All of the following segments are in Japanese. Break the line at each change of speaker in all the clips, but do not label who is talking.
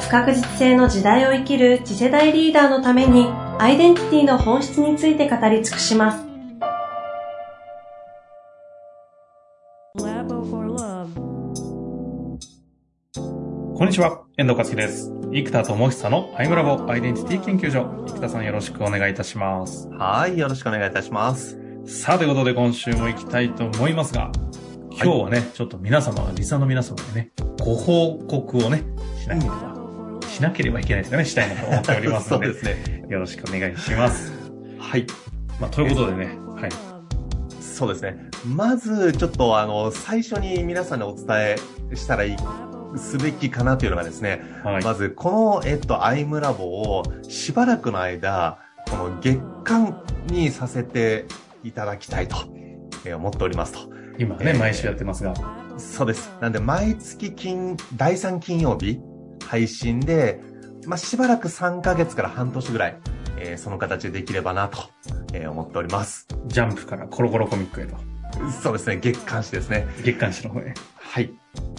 不確実性の時代を生きる次世代リーダーのためにアイデンティティの本質について語り尽くします。
こんにちは、遠藤和樹です。生田智久のアイムラボアイデンティティ研究所。生田さんよろしくお願いいたします。
はい、よろしくお願いいたします。
さあ、ということで今週も行きたいと思いますが、今日はね、はい、ちょっと皆様、リサの皆様にね、ご報告をね、しなければしなければいけないですかね、したいなと思っておりますので、
そうですね。
よろしくお願いします。
はい。
まあ、ということでね、はい。
そうですね。まず、ちょっとあの、最初に皆さんにお伝えしたらいい、すべきかなというのがですね、はい、まず、この、えっと、アイムラボをしばらくの間、この月間にさせていただきたいと、えー、思っておりますと。
今ね、えー、毎週やってますが。
そうです。なんで、毎月金、第3金曜日、配信で、まあ、しばらく3ヶ月から半年ぐらい、えー、その形でできればなと、えー、思っております。
ジャンプからコロコロコミックへと。
そうですね、月刊誌ですね。
月刊誌の方へ。
はい。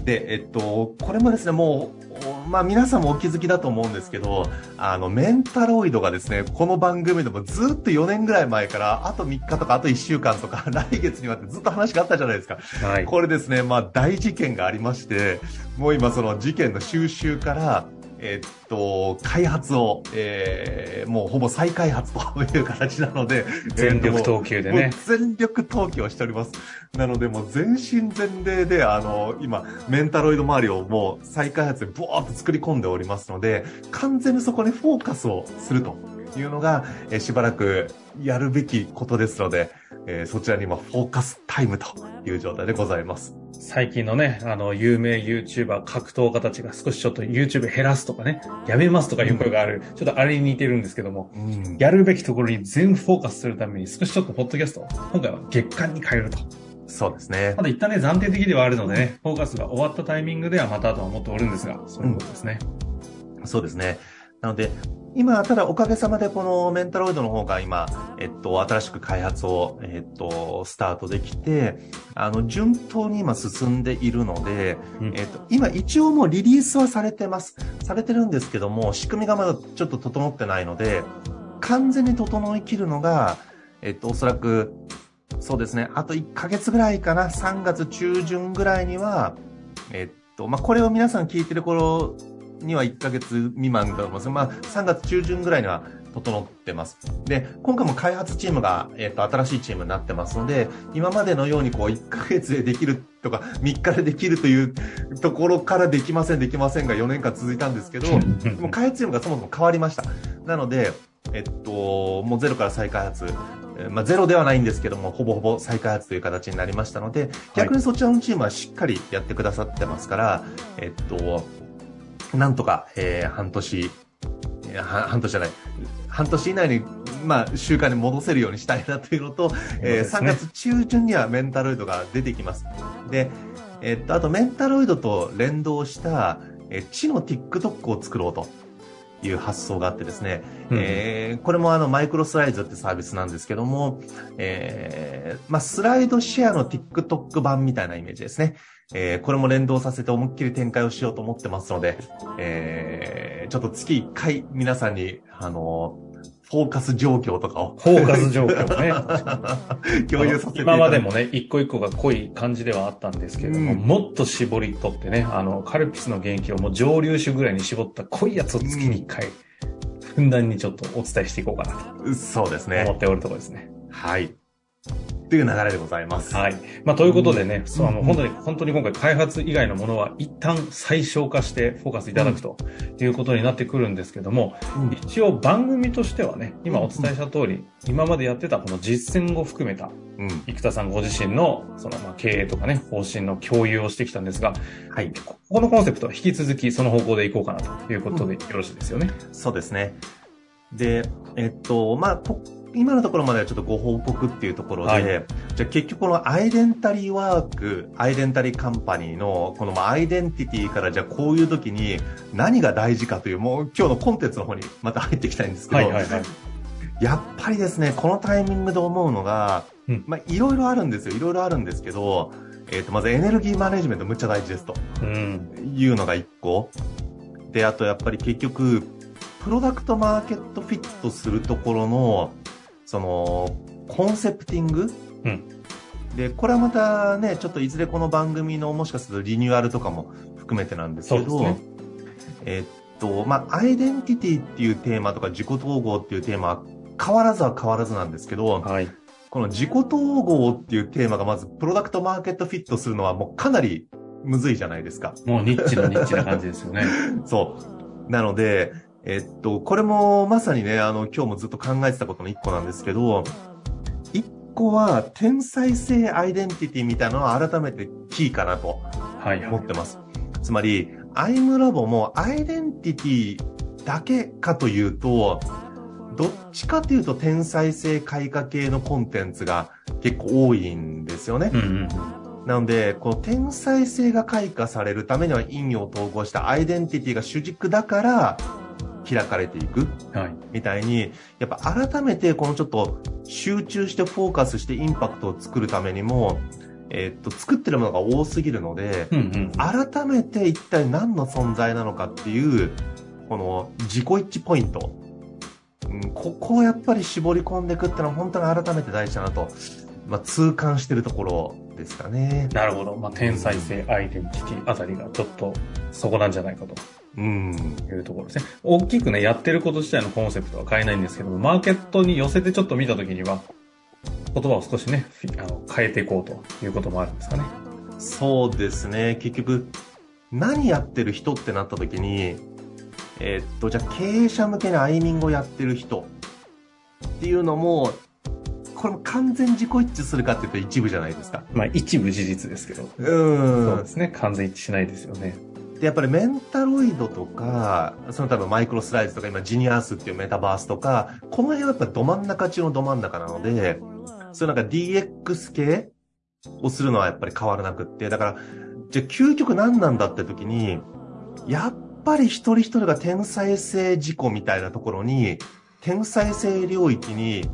で、えっと、これもですね、もう、まあ皆さんもお気づきだと思うんですけど、あの、メンタロイドがですね、この番組でもずっと4年ぐらい前から、あと3日とか、あと1週間とか、来月にはってずっと話があったじゃないですか。はい。これですね、まあ大事件がありまして、もう今その事件の収集から、えっと、開発を、えー、もうほぼ再開発という形なので、
全力投球でね。
全力投球をしております。なので、もう全身全霊で、あの、今、メンタロイド周りをもう再開発でブワーッと作り込んでおりますので、完全にそこにフォーカスをするというのが、えー、しばらくやるべきことですので、えー、そちらに今フォーカスタイムという状態でございます。
最近のね、あの、有名 YouTuber 格闘家たちが少しちょっと YouTube 減らすとかね、やめますとかいう声がある、うん、ちょっとあれに似てるんですけども、うん、やるべきところに全フォーカスするために少しちょっとポッドキャストを今回は月間に変えると。
そうですね。
ただ一旦ね、暫定的ではあるのでね、フォーカスが終わったタイミングではまたとは思っておるんですが、そういうことですね。
うん、そうですね。なので、今、ただおかげさまでこのメンタロイドの方が今、えっと、新しく開発を、えっと、スタートできて、あの、順当に今進んでいるので、うん、えっと、今一応もうリリースはされてます。されてるんですけども、仕組みがまだちょっと整ってないので、完全に整いきるのが、えっと、おそらく、そうですね、あと1ヶ月ぐらいかな、3月中旬ぐらいには、えっと、まあ、これを皆さん聞いてる頃には1ヶ月未満だと思います。まあ、3月中旬ぐらいには整ってます。で、今回も開発チームが、えっ、と、新しいチームになってますので、今までのようにこう、1ヶ月でできるとか、3日でできるというところからできません、できませんが4年間続いたんですけど、もう開発チームがそもそも変わりました。なので、えっと、もうゼロから再開発、まあ、ゼロではないんですけども、ほぼほぼ再開発という形になりましたので、逆にそちらのチームはしっかりやってくださってますから、えっと、なんとか、えー、半年、半年じゃない、半年以内に、まあ、習慣に戻せるようにしたいなというのと、えー、3月中旬にはメンタロイドが出てきます。で、えー、っと、あとメンタロイドと連動した、えー、知の TikTok を作ろうと。いう発想があってですね、うん、えー、これもあのマイクロスライドってサービスなんですけども、えー、まあ、スライドシェアの TikTok 版みたいなイメージですね。えー、これも連動させて思いっきり展開をしようと思ってますので、えー、ちょっと月1回皆さんに、あのフォーカス状況とかを。
フォーカス状況ね。
共有させて
今までもね、一個一個が濃い感じではあったんですけれども、うん、もっと絞り取ってね、あの、カルピスの元気をもう上流種ぐらいに絞った濃いやつを月に一回、ふんだんにちょっとお伝えしていこうかなと。
そうですね。
思っておるところですね。
はい。という流れでございます。
はい。まあ、ということでね、
うん
そうあの、
うん
本当に、本当に今回開発以外のものは一旦最小化してフォーカスいただくということになってくるんですけども、
うん
一応番組としてはね、今お伝えした通り、今までやってたこの実践を含めた、
うん。
生田さんご自身の、その、まあ、経営とかね、方針の共有をしてきたんですが、
はい。
ここのコンセプトは引き続きその方向でいこうかなということでよろしいですよね？
そうですね。で、えっと、まあ、こ今のところまではちょっとご報告っていうところで、
はい
じゃあ結局このアイデンタリーワーク、アイデンタリーカンパニーのこのまあアイデンティティからじゃあこういう時に何が大事かという、もう今日のコンテンツの方にまた入っていきたいんですけど、
はいはいはい。
やっぱりですね、このタイミングで思うのが、
うん
まあいろいろあるんですよ。いろいろあるんですけど、えっ、と、まずエネルギーマネジメントむっちゃ大事ですと。
うん。
いうのが一個。で、あとやっぱり結局、プロダクトマーケットフィットするところの、その、コンセプティング、
うん
で、これはまたね、ちょっといずれこの番組のもしかするとリニューアルとかも含めてなんですけど、
そうです
えっと、まあ、アイデンティティっていうテーマとか自己統合っていうテーマは変わらずは変わらずなんですけど、
はい。
この自己統合っていうテーマがまずプロダクトマーケットフィットするのはもうかなりむずいじゃないですか。
もうニッチのニッチな感じですよね。
そう。なので、えっと、これもまさにね、あの、今日もずっと考えてたことの一個なんですけど、一個は天才性アイデンティティみたいなのは改めてキーかなと
はいはい。
思ってます。つまり、アイムラボもアイデンティティだけかというと、どっちかというと天才性開花系のコンテンツが結構多いんですよね。
うんうん。
なので、この天才性が開花されるためには陰陽統合したアイデンティティが主軸だから開かれていく
はい。
みたいに、やっぱ改めてこのちょっと集中してフォーカスしてインパクトを作るためにも、えっと、作ってるものが多すぎるので、
うんうん。
改めて一体何の存在なのかっていう、この自己一致ポイント。うん、ここをやっぱり絞り込んでいくってのは本当に改めて大事だなと、まあ、痛感してるところですかね。
なるほど。まあ、天才性、アイデンティティあたりがちょっとそこなんじゃないかと
うん。
いうところですね。大きくね、やってること自体のコンセプトは変えないんですけども、マーケットに寄せてちょっと見たときには、言葉を少しね、あの変えていこうということもあるんですかね。
そうですね。結局、何やってる人ってなった時に、えーっと、じゃあ経営者向けにアイミングをやってる人っていうのも、これも完全自己一致するかっていうと一部じゃないですか。
まあ、一部事実ですけど。
う
そうですね。完全一致しないですよね。
で、やっぱりメンタロイドとか、その多分マイクロスライズとか今ジニアースっていうメタバースとか、この辺はやっぱど真ん中中のど真ん中なので、そういうなんか DX 系をするのはやっぱり変わらなくって、だから、じゃあ究極何なんだって時に、やっぱり一人一人が天才性事故みたいなところに、天才性領域に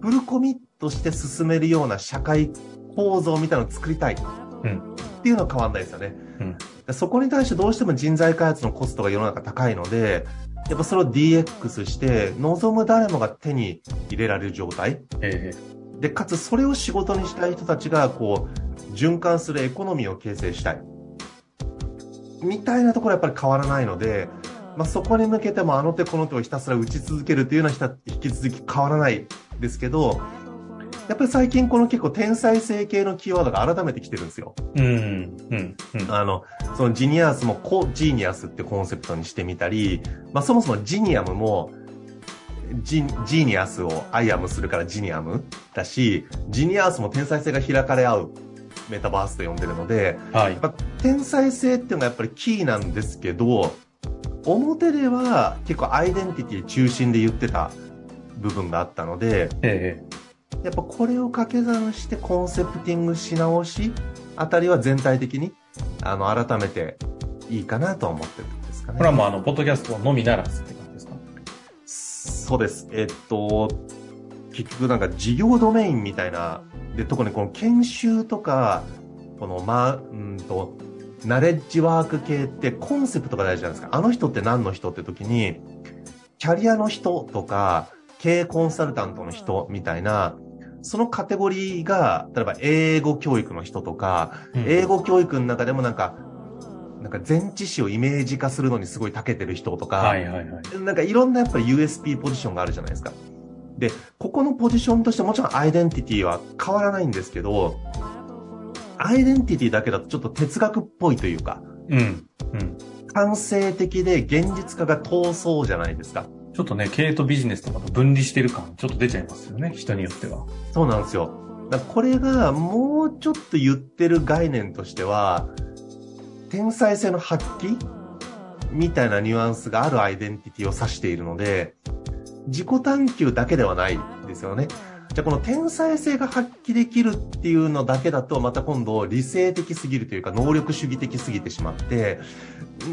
フルコミットして進めるような社会構造みたいなのを作りたい。
うん
っていうのは変わんないですよね。
うん
そこに対してどうしても人材開発のコストが世の中高いので、やっぱそれを DX して、望む誰もが手に入れられる状態。
え
で、かつそれを仕事にしたい人たちが、こう、循環するエコノミーを形成したい。みたいなところはやっぱり変わらないので、まあ、そこに向けてもあの手この手をひたすら打ち続けるっていうのは引き続き変わらないですけど、やっぱり最近この結構天才性系のキーワードが改めてきてるんですよ。
えうん。うん。うん。
あの、そのジニアスもコジーニアスってコンセプトにしてみたり、まあそもそもジニアムも、ジジーニアスをアイアムするからジニアムだし、ジニアスも天才性が開かれ合うメタバースと呼んでるので、
はい
やっ。ぱ天才性っていうのがやっぱりキーなんですけど、表では結構アイデンティティ中心で言ってた部分があったので、
え
やっぱこれを掛け算してコンセプティングし直しあたりは全体的に、あの、改めていいかなとは思ってるんですかね。
えこれはもうあの、ポッドキャストのみならずって感じですか
そうです。えっと、結局なんか事業ドメインみたいな、で、特にこの研修とか、この、まあ、うんと、ナレッジワーク系ってコンセプトが大事じゃないですか。あの人って何の人って時に、キャリアの人とか、経営コンサルタントの人みたいな、そのカテゴリーが、例えば英語教育の人とか、英語教育の中でもなんか、なんか前置詞をイメージ化するのにすごい長けてる人とか、
はいはいはい。
なんかいろんなやっぱり USP ポジションがあるじゃないですか。で、ここのポジションとしてもちろんアイデンティティは変わらないんですけど、アイデンティティだけだとちょっと哲学っぽいというか、
うん。うん。
感性的で現実化が遠そうじゃないですか。
ちょっとね、経営とビジネスとかと分離してる感、ちょっと出ちゃいますよね、人によっては。
そうなんですよ。だこれがもうちょっと言ってる概念としては、天才性の発揮みたいなニュアンスがあるアイデンティティを指しているので、自己探求だけではないですよね。じゃこの天才性が発揮できるっていうのだけだと、また今度理性的すぎるというか、能力主義的すぎてしまって、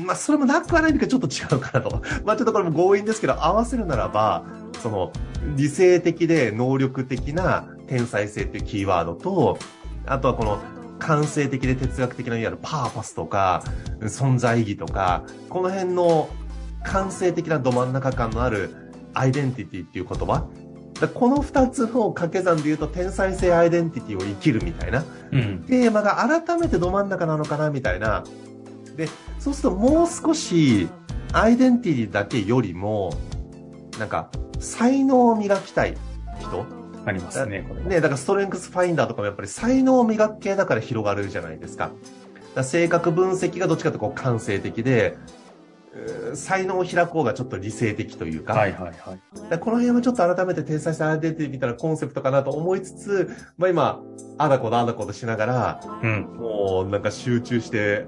まあそれもなくはないんだけどちょっと違うかなと。まあちょっとこれも強引ですけど、合わせるならば、その理性的で能力的な天才性っていうキーワードと、あとはこの感性的で哲学的ないわゆるパーパスとか、存在意義とか、この辺の感性的など真ん中感のあるアイデンティティっていう言葉。だこの二つの掛け算で言うと天才性アイデンティティを生きるみたいな
うん。
テーマが改めてど真ん中なのかなみたいな。で、そうするともう少しアイデンティティだけよりも、なんか才能を磨きたい人
ありますね、これは。
ね、だからストレングスファインダーとかもやっぱり才能を磨く系だから広がるじゃないですか。だから性格分析がどっちかというとこう感性的で、才能を開こうがちょっと理性的というか、
はいはいはい。
この辺はちょっと改めて天才性アイデンティティみたいなコンセプトかなと思いつつ、まあ今、あだこだあだこだしながら、
うん。
もうなんか集中して、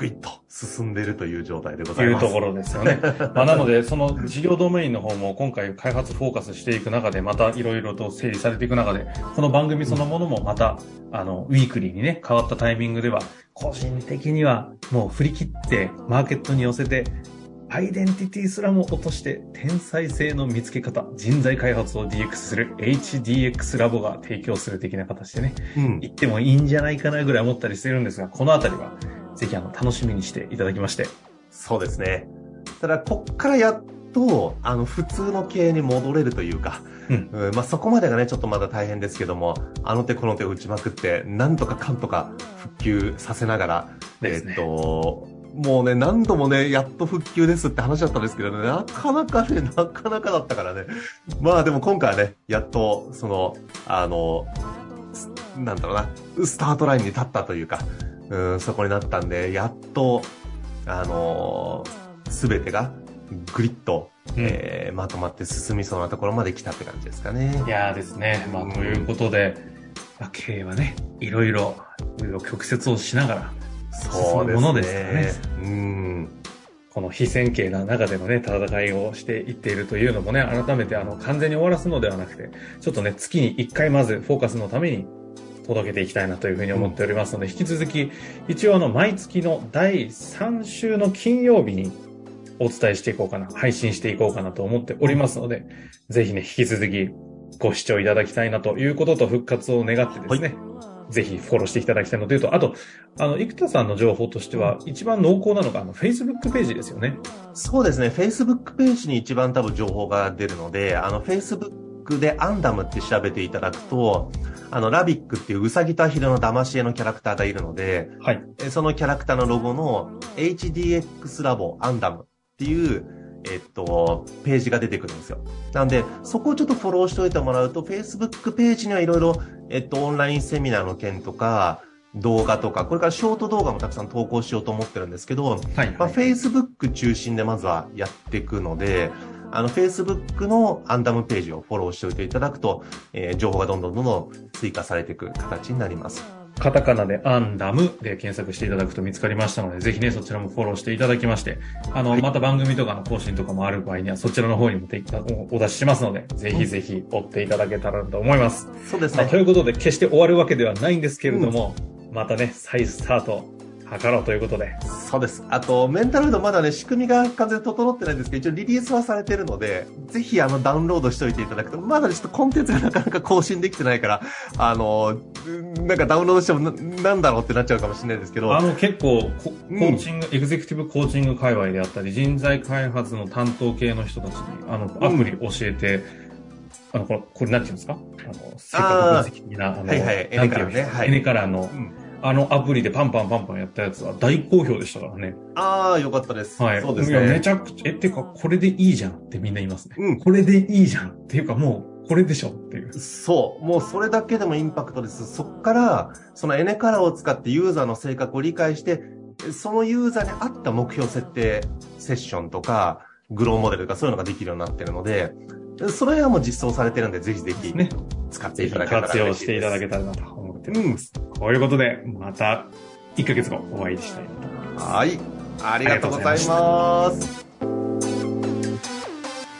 ぐいっと進んでいるという状態でございます。
いうところですよね。まあ、なので、その事業ドメインの方も今回開発フォーカスしていく中で、またいろいろと整理されていく中で、この番組そのものもまた、あの、ウィークリーにね、変わったタイミングでは、個人的にはもう振り切って、マーケットに寄せて、アイデンティティすらも落として、天才性の見つけ方、人材開発を DX する HDX ラボが提供する的な形でね、
うん。
言ってもいいんじゃないかなぐらい思ったりしてるんですが、このあたりは、ぜひあの、楽しみにしていただきまして、
そうですね。ただ、こっからやっと、あの、普通の経営に戻れるというか、
うん
うんまあ、そこまでがね、ちょっとまだ大変ですけども、あの手この手を打ちまくって、なんとかかんとか復旧させながら、
ね
えっと、もうね、何度もね、やっと復旧ですって話だったんですけどね、なかなかね、なかなかだったからね。まあでも今回はね、やっと、その、あの、すなんだろうな、スタートラインに立ったというか、うん、そこになったんで、やっと、あのすべてがグリッと、
うん
えーまとまって進みそうなところまで来たって感じですかね。
いやーですね。まあ、
うん
ということで、まあ、経営はね、いろいろ、いろいろ曲折をしながら、
そうですね。
ものですからね
うん。
この非線形な中でのね、戦いをしていっているというのもね、改めてあの、完全に終わらすのではなくて、ちょっとね、月に1回まずフォーカスのために届けていきたいなというふうに思っておりますので、引き続き、一応あの、毎月の第3週の金曜日にお伝えしていこうかな、配信していこうかなと思っておりますので、ぜひね、引き続きご視聴いただきたいなということと復活を願ってですね、ぜひフォローしていただきたいのというと、あと、あの、生田さんの情報としては、一番濃厚なのが、あの、Facebook ページですよね。
そうですね。Facebook ページに一番多分情報が出るので、あの、Facebook でアンダムって調べていただくと、あの、ラビックっていうウサギとアヒルの騙し絵のキャラクターがいるので、
はい。
えそのキャラクターのロゴの HDX ラボアンダムっていう、えっと、ページが出てくるんですよ。なんで、そこをちょっとフォローしておいてもらうと、Facebook ページにはいろいろ、えっと、オンラインセミナーの件とか、動画とか、これからショート動画もたくさん投稿しようと思ってるんですけど、
はい。
まあ、
はい
Facebook 中心でまずはやっていくので、あの、Facebook のアンダムページをフォローしておいていただくと、えー情報がどんどんどんどん追加されていく形になります。
カタカナでアンダムで検索していただくと見つかりましたので、ぜひね、そちらもフォローしていただきまして、あの、
はい
また番組とかの更新とかもある場合には、そちらの方にもておお出ししますので、ぜひぜひ追っていただけたらと思います。
そうです
まあ、と
ね。
いうことで、決して終わるわけではないんですけれども、またね、再スタート、図ろうということで、
そうです。あと、メンタルフードまだね、仕組みが完全に整ってないんですけど、一応リリースはされてるので、ぜひあの、ダウンロードしておいていただくと、まだちょっとコンテンツがなかなか更新できてないから、あの、うんなんかダウンロードしてもな、なんだろうってなっちゃうかもしれないですけど、
あの結構コ、ーチング、エグゼクティブコーチング界隈であったり、人材開発の担当系の人たちに、あの、アプリ教えて、あの、これ、これなんていうんですか？あの、性格分析的な、あの、
はいはい。エネカラーね。はい。
エネカラーの
うん
あのアプリでパンパンパンパンやったやつは大好評でしたからね。
ああ、よかったです。
はい。
そうです
いや、め
ね。
ちゃくちゃ、え、てか、これでいいじゃんってみんな言いますね。
うん
これでいいじゃんっていうかもう、これでしょっていう。
そう。もうそれだけでもインパクトです。そっから、そのエネカラーを使ってユーザーの性格を理解して、そのユーザーに合った目標設定セッションとか、グローモデルとかそういうのができるようになってるので、それはもう実装されてるんで、ぜひぜひ
ね
使っていただけたら
活用していただ
け
けたらなと思って
うん。
ます。こということで、また1ヶ月後お会いしたいと思います。
はい。ありがとうございます。